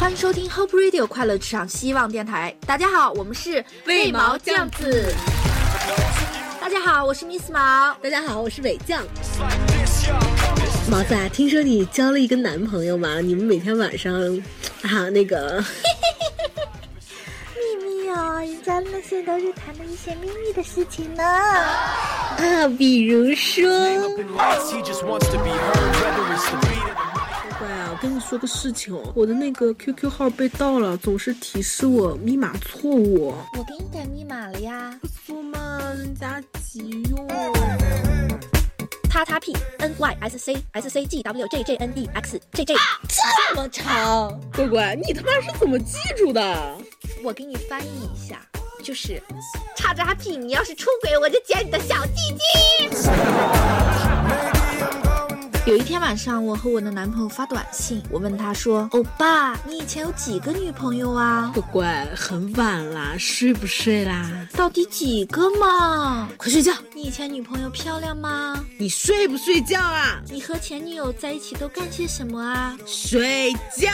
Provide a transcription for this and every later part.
欢迎收听 Hope Radio 快乐职场希望电台。大家好，我们是为毛酱子。大家好，我是 Miss 毛。大家好，我是伟酱。毛子啊，听说你交了一个男朋友嘛？你们每天晚上啊那个。秘密哦，人家那些都是谈的一些秘密的事情呢。啊，比如说。跟你说个事情哦，我的那个 QQ 号被盗了，总是提示我密码错误。我给你改密码了呀。说嘛，人家急用。叉叉 P N Y S C S C G W J J N E X J J，这么长，乖乖，你他妈是怎么记住的？我给你翻译一下，就是叉叉 P，你要是出轨，我就剪你的小鸡鸡。有一天晚上，我和我的男朋友发短信，我问他说：“欧巴，你以前有几个女朋友啊？”乖乖，很晚啦，睡不睡啦？到底几个嘛？快睡觉。你以前女朋友漂亮吗？你睡不睡觉啊？你和前女友在一起都干些什么啊？睡觉。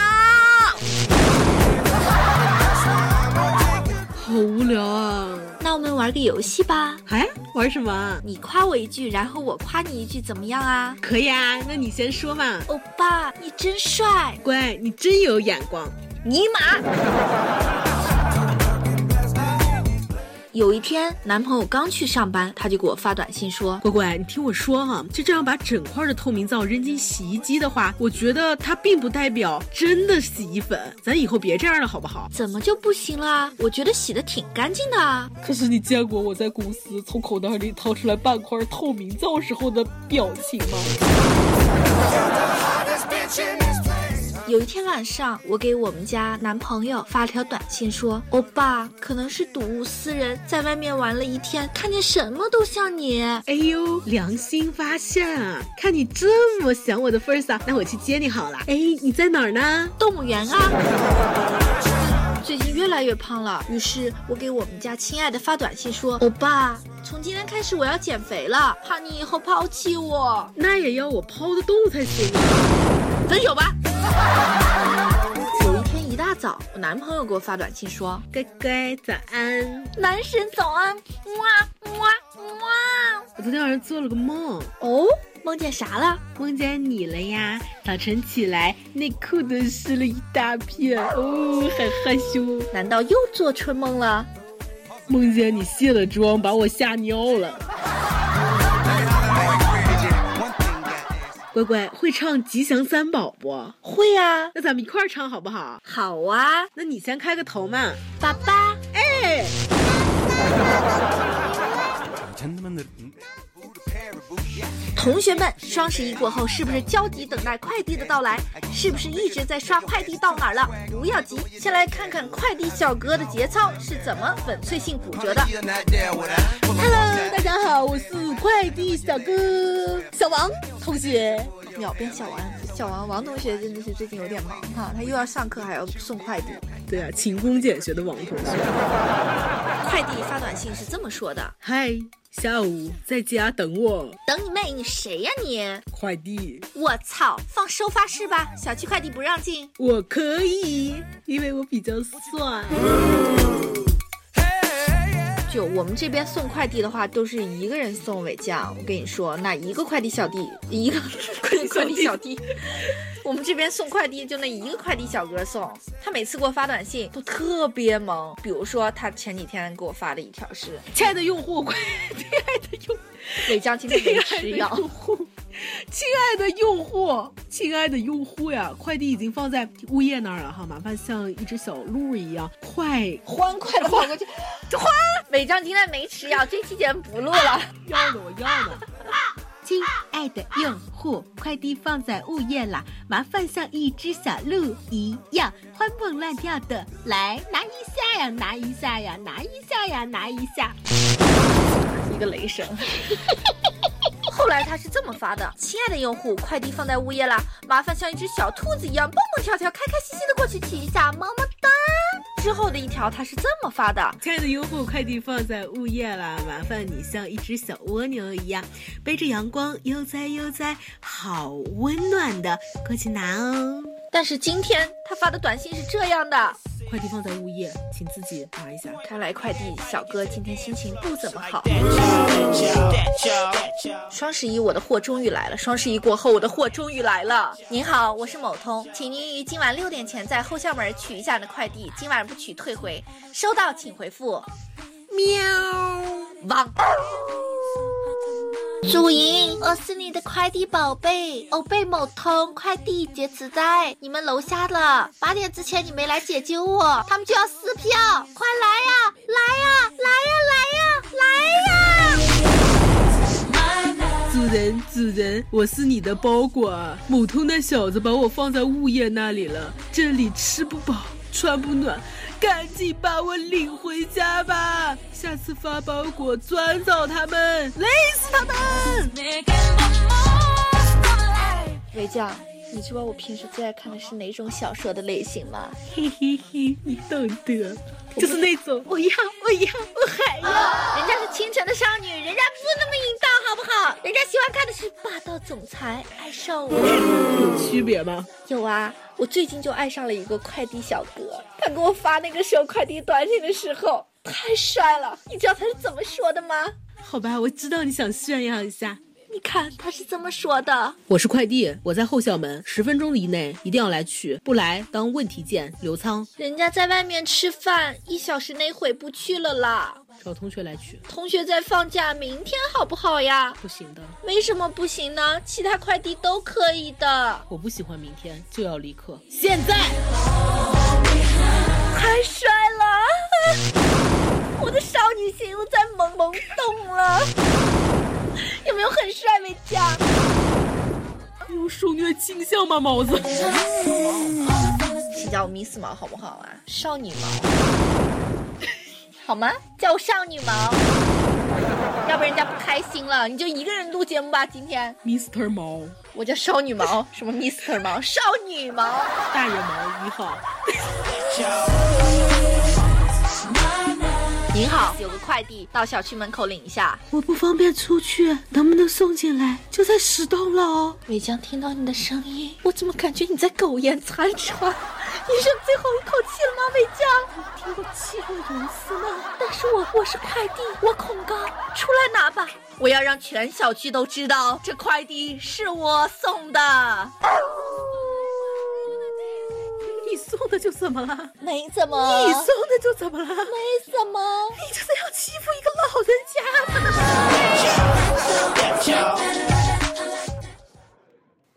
好无聊啊！那我们玩个游戏吧。哎，玩什么？你夸我一句，然后我夸你一句，怎么样啊？可以啊，那你先说嘛。欧巴，你真帅！乖，你真有眼光。尼玛！有一天，男朋友刚去上班，他就给我发短信说：“乖乖，你听我说哈，就这样把整块的透明皂扔进洗衣机的话，我觉得它并不代表真的洗衣粉。咱以后别这样了，好不好？怎么就不行了？我觉得洗的挺干净的。可是你见过我在公司从口袋里掏出来半块透明皂时候的表情吗？”有一天晚上，我给我们家男朋友发了条短信，说：“欧巴，可能是睹物思人，在外面玩了一天，看见什么都像你。”哎呦，良心发现啊！看你这么想我的份上，那我去接你好了。哎，你在哪儿呢？动物园啊。最近越来越胖了，于是我给我们家亲爱的发短信说：“欧巴，从今天开始我要减肥了，怕你以后抛弃我。那也要我抛得动才行啊。分手吧。” 有一天一大早，我男朋友给我发短信说：“乖乖，早安，男神早安，哇哇哇！我昨天晚上做了个梦，哦，梦见啥了？梦见你了呀！早晨起来，内裤都湿了一大片，哦，很害羞。难道又做春梦了？梦见你卸了妆，把我吓尿了。”乖乖，会唱《吉祥三宝》不会呀？那咱们一块儿唱好不好？好啊，那你先开个头嘛。爸爸，哎。同学们，双十一过后是不是焦急等待快递的到来？是不是一直在刷快递到哪儿了？不要急，先来看看快递小哥的节操是怎么粉碎性骨折的。Hello，大家好，我是快递小哥小王同学。秒变小王，小王王同学真的是最近有点忙哈，他又要上课还要送快递。对啊，勤工俭学的王同学。快递发短信是这么说的：嗨。下午在家等我，等你妹！你谁呀你？快递！我操，放收发室吧，小区快递不让进。我可以，因为我比较帅。就我们这边送快递的话，都是一个人送尾酱。我跟你说，那一个快递小弟，一个 快递小弟，我们这边送快递就那一个快递小哥送。他每次给我发短信都特别萌。比如说，他前几天给我发的一条是：“亲爱的用户，快 亲爱的用，尾酱今天没吃药。”亲爱的用户，亲爱的用户呀，快递已经放在物业那儿了哈，麻烦像一只小鹿一样快欢快的跑过去。欢，美张今天没吃药，这期节目不录了。要的我要的。亲爱的用户，快递放在物业啦，麻烦像一只小鹿一样欢蹦乱跳的来拿一下呀，拿一下呀，拿一下呀，拿一下。一个雷声。后来他是这么发的：“亲爱的用户，快递放在物业啦，麻烦像一只小兔子一样蹦蹦跳跳、开开心心的过去取一下，么么哒。”之后的一条他是这么发的：“亲爱的用户，快递放在物业啦，麻烦你像一只小蜗牛一样，背着阳光悠哉悠哉，好温暖的过去拿哦。”但是今天他发的短信是这样的：快递放在物业，请自己拿一下。看来快递小哥今天心情不怎么好。双十一，我的货终于来了。双十一过后，我的货终于来了。您好，我是某通，请您于今晚六点前在后校门取一下你的快递，今晚不取退回。收到，请回复。喵，汪。主营，我是你的快递宝贝，欧贝某通快递劫持在你们楼下了。八点之前你没来解救我，他们就要撕票，快来呀，来呀，来呀，来呀，来呀！主人，主人，我是你的包裹，某通那小子把我放在物业那里了，这里吃不饱，穿不暖。赶紧把我领回家吧！下次发包裹专找他们，累死他们！维将，你知道我平时最爱看的是哪种小说的类型吗？嘿嘿嘿，你懂得，就是那种我要，我要，我还要。人家是清纯的少女，人家不那么淫荡，好不好？人家喜欢看的是霸道总裁爱上我，有 区别吗？有啊。我最近就爱上了一个快递小哥，他给我发那个收快递短信的时候太帅了。你知道他是怎么说的吗？好吧，我知道你想炫耀一下。你看他是这么说的：我是快递，我在后校门，十分钟以内一定要来取，不来当问题件留仓。人家在外面吃饭，一小时内回不去了啦。找同学来取，同学在放假，明天好不好呀？不行的，为什么不行呢？其他快递都可以的。我不喜欢明天，就要立刻，现在！太帅了，我的少女心又在萌萌动了。有没有很帅，美嘉？有受虐倾向吗，毛子？请叫我 Miss 毛好不好啊？少女毛。好吗？叫我少女毛，要不人家不开心了。你就一个人录节目吧，今天。Mr 毛，我叫少女毛，什么 Mr 毛？少女毛，大人毛，你好。您好，有个快递到小区门口领一下。我不方便出去，能不能送进来？就在十栋了哦。伟江听到你的声音，我怎么感觉你在苟延残喘？你剩最后一口气了吗，伟江？你听过气候人丝吗？但是我我是快递，我恐高，出来拿吧。我要让全小区都知道，这快递是我送的。你送的就怎么了？没怎么。你送的就怎么了？没怎么。你就是要欺负一个老人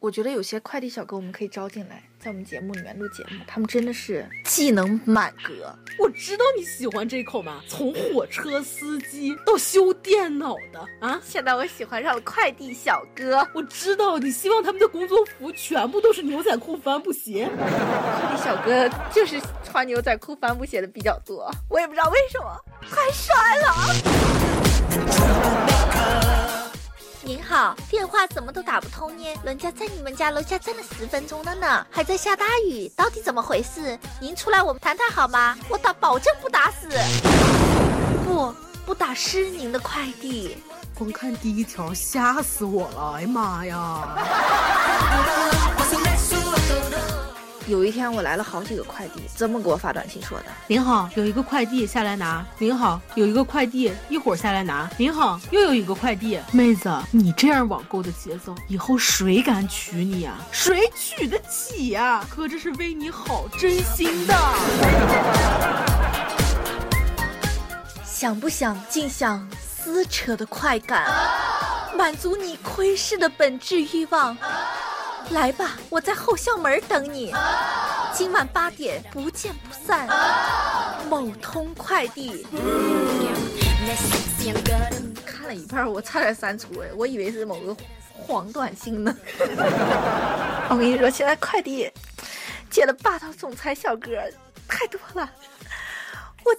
我觉得有些快递小哥我们可以招进来，在我们节目里面录节目，他们真的是技能满格。我知道你喜欢这口嘛，从火车司机到修电脑的啊，现在我喜欢上了快递小哥。我知道你希望他们的工作服全部都是牛仔裤帆布鞋，快递小哥就是穿牛仔裤帆布鞋的比较多，我也不知道为什么，太帅了。您好，电话怎么都打不通呢？人家在你们家楼下站了十分钟了呢，还在下大雨，到底怎么回事？您出来我们谈谈好吗？我打保证不打死，不不打湿您的快递。光看第一条吓死我了，哎呀妈呀！有一天我来了好几个快递，这么给我发短信说的：“您好，有一个快递下来拿。”“您好，有一个快递，一会儿下来拿。”“您好，又有一个快递。”妹子，你这样网购的节奏，以后谁敢娶你啊？谁娶得起呀？哥这是为你好，真心的。想不想尽享撕扯的快感，满足你窥视的本质欲望？来吧，我在后校门等你。今晚八点不见不散。某通快递。看了一半，我差点删除哎，我以为是某个黄短信呢。我跟你说，现在快递接的霸道总裁小哥太多了。我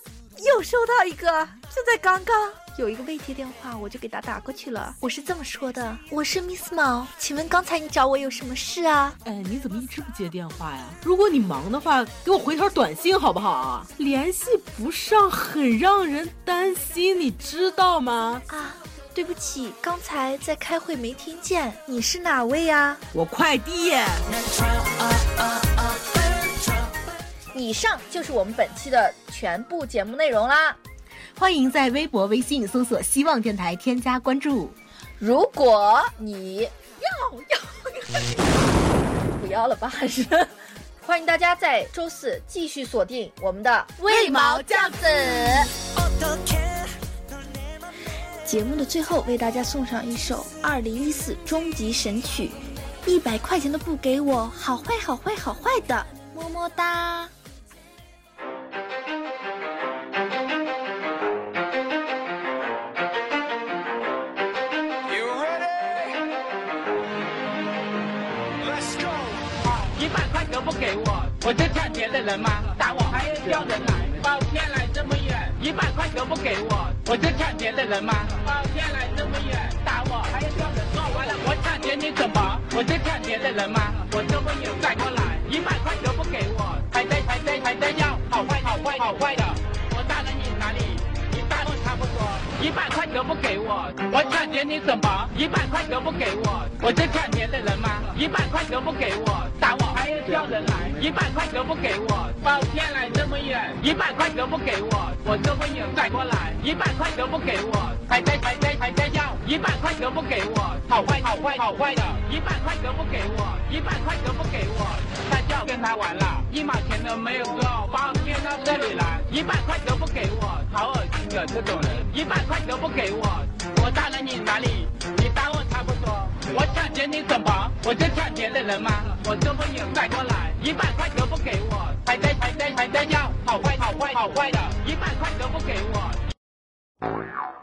又收到一个，就在刚刚。有一个未接电话，我就给他打过去了。我是这么说的：“我是 Miss 毛，请问刚才你找我有什么事啊？”哎，你怎么一直不接电话呀？如果你忙的话，给我回条短信好不好啊？联系不上很让人担心，你知道吗？啊，对不起，刚才在开会没听见。你是哪位呀？我快递。以上就是我们本期的全部节目内容啦。欢迎在微博、微信搜索“希望电台”添加关注。如果你要要 不要了吧，还是欢迎大家在周四继续锁定我们的为毛酱子。节目的最后，为大家送上一首二零一四终极神曲，一百块钱都不给我，好坏好坏好坏的，么么哒。不给我，我是抢劫的人吗？打我还要叫人来，把我骗来这么远。一百块都不给我，我是抢劫的人吗？把我骗来这么远，打我还要叫人。说完了，我抢劫你怎么？我是抢劫的人吗？我这么远赶过来，一百块都不给我，还在还在还在要，好坏好坏好坏的。我打了你哪里？你打我差不多。一百块都不给我，我抢劫你怎么？一百块都不给我，我是抢劫的人吗？一百块都不给我，打我还要叫人来。一百块都不给我，把我骗来这么远。一百块都不给我，我这么远赶过来。一百块都不给我，还在还在还在要。一百块都不给我，好坏好坏好坏的。一百块都不给我，一百块都不给我，那就跟他玩了。一毛钱都没有够，把我骗到这里来。一百块都不给我，好恶心的这种人。一百块都不给我，我打了你哪里？我抢劫你怎么，我就抢劫的人吗？我这不远带过来，一百块都不给我，还在还在还在要，好坏好坏好坏的，一百块都不给我。